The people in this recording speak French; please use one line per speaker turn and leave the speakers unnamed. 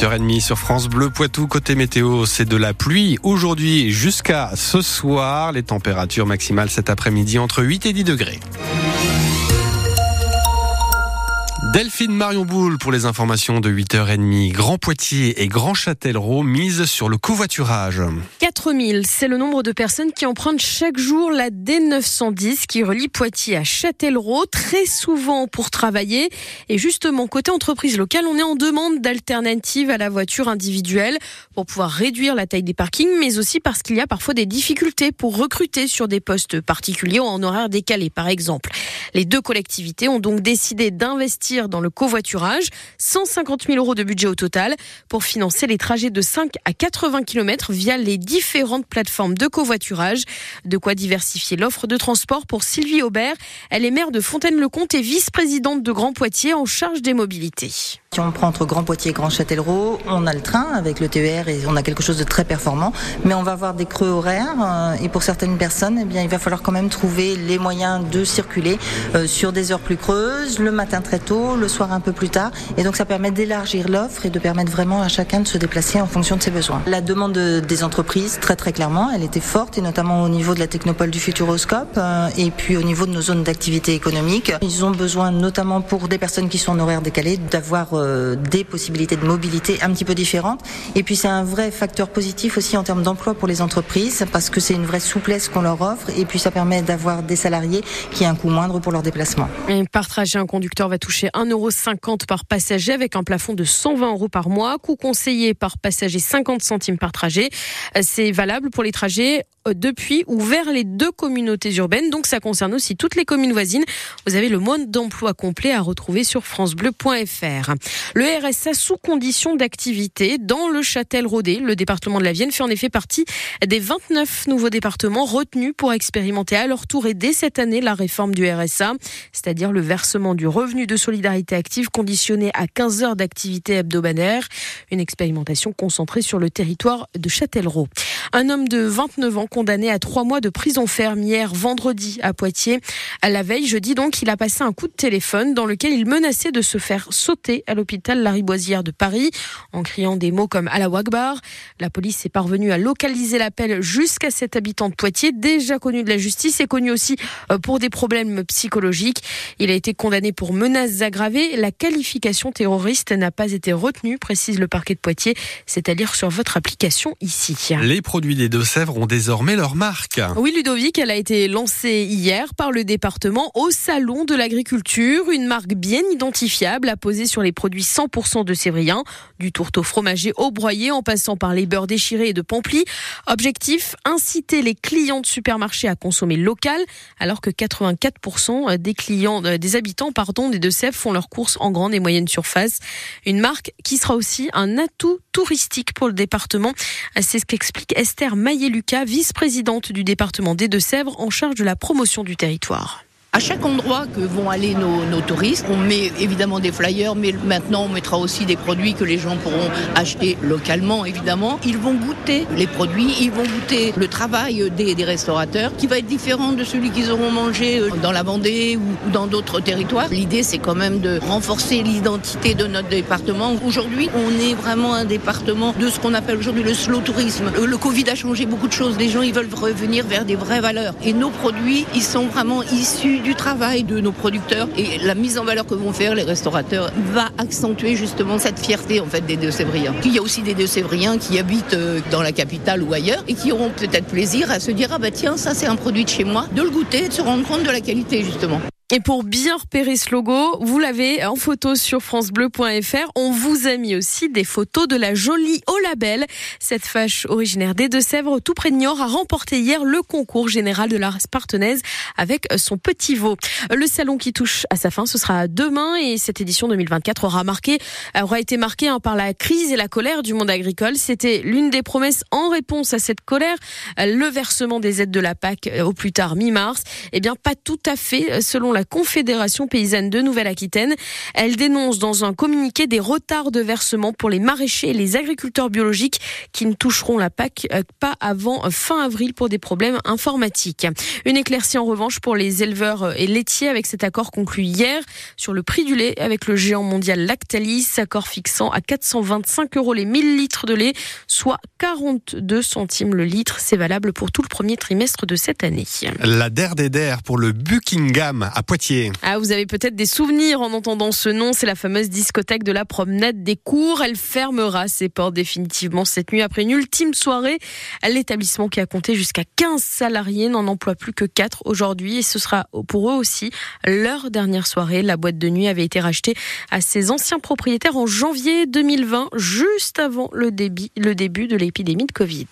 8h30 sur France Bleu Poitou. Côté météo, c'est de la pluie aujourd'hui jusqu'à ce soir. Les températures maximales cet après-midi entre 8 et 10 degrés. Delphine Marion Boule pour les informations de 8h30. Grand Poitiers et Grand Châtellerault misent sur le covoiturage.
4000, c'est le nombre de personnes qui empruntent chaque jour la D910 qui relie Poitiers à Châtellerault, très souvent pour travailler. Et justement, côté entreprise locale, on est en demande d'alternatives à la voiture individuelle pour pouvoir réduire la taille des parkings, mais aussi parce qu'il y a parfois des difficultés pour recruter sur des postes particuliers ou en horaire décalé, par exemple. Les deux collectivités ont donc décidé d'investir dans le covoiturage, 150 000 euros de budget au total pour financer les trajets de 5 à 80 km via les différentes plateformes de covoiturage. De quoi diversifier l'offre de transport pour Sylvie Aubert. Elle est maire de Fontaine-le-Comte et vice-présidente de Grand Poitiers en charge des mobilités.
Si on prend entre Grand Poitiers et Grand Châtellerault, on a le train avec le TER et on a quelque chose de très performant, mais on va avoir des creux horaires euh, et pour certaines personnes, eh bien, il va falloir quand même trouver les moyens de circuler euh, sur des heures plus creuses, le matin très tôt, le soir un peu plus tard, et donc ça permet d'élargir l'offre et de permettre vraiment à chacun de se déplacer en fonction de ses besoins. La demande des entreprises, très très clairement, elle était forte et notamment au niveau de la technopole du Futuroscope euh, et puis au niveau de nos zones d'activité économique. Ils ont besoin notamment pour des personnes qui sont en horaire décalé d'avoir euh, des possibilités de mobilité un petit peu différentes. Et puis c'est un vrai facteur positif aussi en termes d'emploi pour les entreprises parce que c'est une vraie souplesse qu'on leur offre et puis ça permet d'avoir des salariés qui ont un coût moindre pour leur déplacement.
Et par trajet, un conducteur va toucher 1,50€ par passager avec un plafond de 120 euros par mois. Coût conseillé par passager 50 centimes par trajet. C'est valable pour les trajets euh, depuis ou vers les deux communautés urbaines. Donc ça concerne aussi toutes les communes voisines. Vous avez le mode d'emploi complet à retrouver sur francebleu.fr. Le RSA sous condition d'activité dans le Châtel-Rodé. Le département de la Vienne fait en effet partie des 29 nouveaux départements retenus pour expérimenter à leur tour et dès cette année la réforme du RSA, c'est-à-dire le versement du revenu de solidarité active conditionné à 15 heures d'activité hebdomadaire. Une expérimentation concentrée sur le territoire de Châtellerault. Un homme de 29 ans condamné à trois mois de prison ferme hier vendredi à Poitiers. À la veille, jeudi donc, il a passé un coup de téléphone dans lequel il menaçait de se faire sauter à l'hôpital Lariboisière de Paris en criant des mots comme la Wagbar. La police est parvenue à localiser l'appel jusqu'à cet habitant de Poitiers, déjà connu de la justice et connu aussi euh, pour des problèmes psychologiques. Il a été condamné pour menaces aggravées. La qualification terroriste n'a pas été retenue, précise le parquet de Poitiers, c'est-à-dire sur votre application ici.
Produits des Deux-Sèvres ont désormais leur marque.
Oui, Ludovic, elle a été lancée hier par le département au Salon de l'Agriculture. Une marque bien identifiable à poser sur les produits 100% de Sévrien, du tourteau fromager au broyé en passant par les beurres déchirés et de Pampli. Objectif, inciter les clients de supermarchés à consommer local, alors que 84% des clients, euh, des habitants, pardon, des Deux-Sèvres font leurs courses en grande et moyenne surface. Une marque qui sera aussi un atout touristique pour le département. C'est ce qu'explique Esther Maillet-Lucas, vice-présidente du département des Deux-Sèvres en charge de la promotion du territoire.
À chaque endroit que vont aller nos, nos, touristes, on met évidemment des flyers, mais maintenant on mettra aussi des produits que les gens pourront acheter localement, évidemment. Ils vont goûter les produits, ils vont goûter le travail des, des restaurateurs, qui va être différent de celui qu'ils auront mangé euh, dans la Vendée ou, dans d'autres territoires. L'idée, c'est quand même de renforcer l'identité de notre département. Aujourd'hui, on est vraiment un département de ce qu'on appelle aujourd'hui le slow tourisme. Le, le Covid a changé beaucoup de choses. Les gens, ils veulent revenir vers des vraies valeurs. Et nos produits, ils sont vraiment issus du travail de nos producteurs et la mise en valeur que vont faire les restaurateurs va accentuer justement cette fierté en fait des Deux-Sévriens. Il y a aussi des Deux-Sévriens qui habitent euh, dans la capitale ou ailleurs et qui auront peut-être plaisir à se dire ah bah tiens ça c'est un produit de chez moi, de le goûter, de se rendre compte de la qualité justement.
Et pour bien repérer ce logo, vous l'avez en photo sur francebleu.fr. On vous a mis aussi des photos de la jolie au label. Cette fâche originaire des Deux-Sèvres, tout près de Niort, a remporté hier le concours général de la Spartenaise avec son petit veau. Le salon qui touche à sa fin, ce sera demain et cette édition 2024 aura marqué, aura été marquée hein, par la crise et la colère du monde agricole. C'était l'une des promesses en réponse à cette colère, le versement des aides de la PAC au plus tard mi-mars. Eh bien, pas tout à fait selon la Confédération paysanne de Nouvelle-Aquitaine. Elle dénonce dans un communiqué des retards de versement pour les maraîchers et les agriculteurs biologiques qui ne toucheront la PAC euh, pas avant fin avril pour des problèmes informatiques. Une éclaircie en revanche pour les éleveurs et laitiers avec cet accord conclu hier sur le prix du lait avec le géant mondial Lactalis, accord fixant à 425 euros les 1000 litres de lait, soit 42 centimes le litre. C'est valable pour tout le premier trimestre de cette année.
La der des der pour le Buckingham à
Ah, vous avez peut-être des souvenirs en entendant ce nom. C'est la fameuse discothèque de la promenade des cours. Elle fermera ses portes définitivement cette nuit après une ultime soirée. L'établissement qui a compté jusqu'à 15 salariés n'en emploie plus que 4 aujourd'hui et ce sera pour eux aussi leur dernière soirée. La boîte de nuit avait été rachetée à ses anciens propriétaires en janvier 2020, juste avant le début de l'épidémie de Covid.